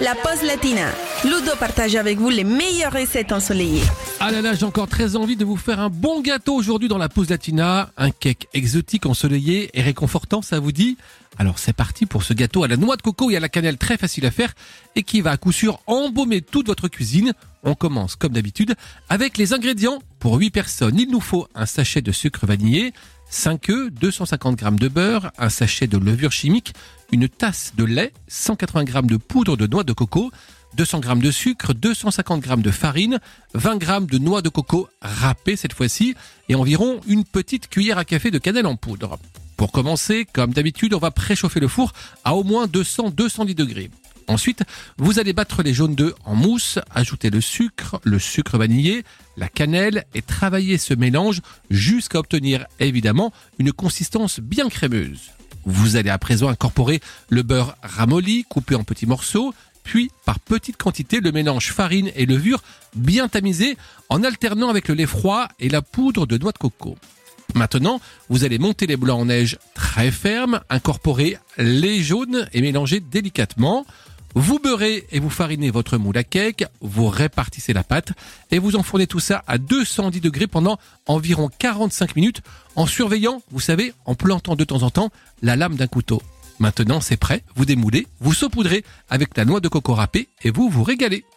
la pause latina. Ludo partage avec vous les meilleures recettes ensoleillées. Ah là là, j'ai encore très envie de vous faire un bon gâteau aujourd'hui dans la pause latina. Un cake exotique ensoleillé et réconfortant, ça vous dit? Alors c'est parti pour ce gâteau à la noix de coco et à la cannelle très facile à faire et qui va à coup sûr embaumer toute votre cuisine. On commence comme d'habitude avec les ingrédients. Pour 8 personnes, il nous faut un sachet de sucre vanillé, 5 œufs, 250 g de beurre, un sachet de levure chimique, une tasse de lait, 180 g de poudre de noix de coco, 200 g de sucre, 250 g de farine, 20 g de noix de coco râpées cette fois-ci et environ une petite cuillère à café de cannelle en poudre. Pour commencer, comme d'habitude, on va préchauffer le four à au moins 200-210 degrés. Ensuite, vous allez battre les jaunes d'œufs en mousse, ajouter le sucre, le sucre vanillé, la cannelle et travailler ce mélange jusqu'à obtenir évidemment une consistance bien crémeuse. Vous allez à présent incorporer le beurre ramolli coupé en petits morceaux, puis par petite quantité le mélange farine et levure bien tamisé en alternant avec le lait froid et la poudre de noix de coco. Maintenant, vous allez monter les blancs en neige très fermes, incorporer les jaunes et mélanger délicatement. Vous beurrez et vous farinez votre moule à cake, vous répartissez la pâte et vous enfournez tout ça à 210 degrés pendant environ 45 minutes en surveillant, vous savez, en plantant de temps en temps la lame d'un couteau. Maintenant c'est prêt, vous démoulez, vous saupoudrez avec la noix de coco râpée et vous vous régalez.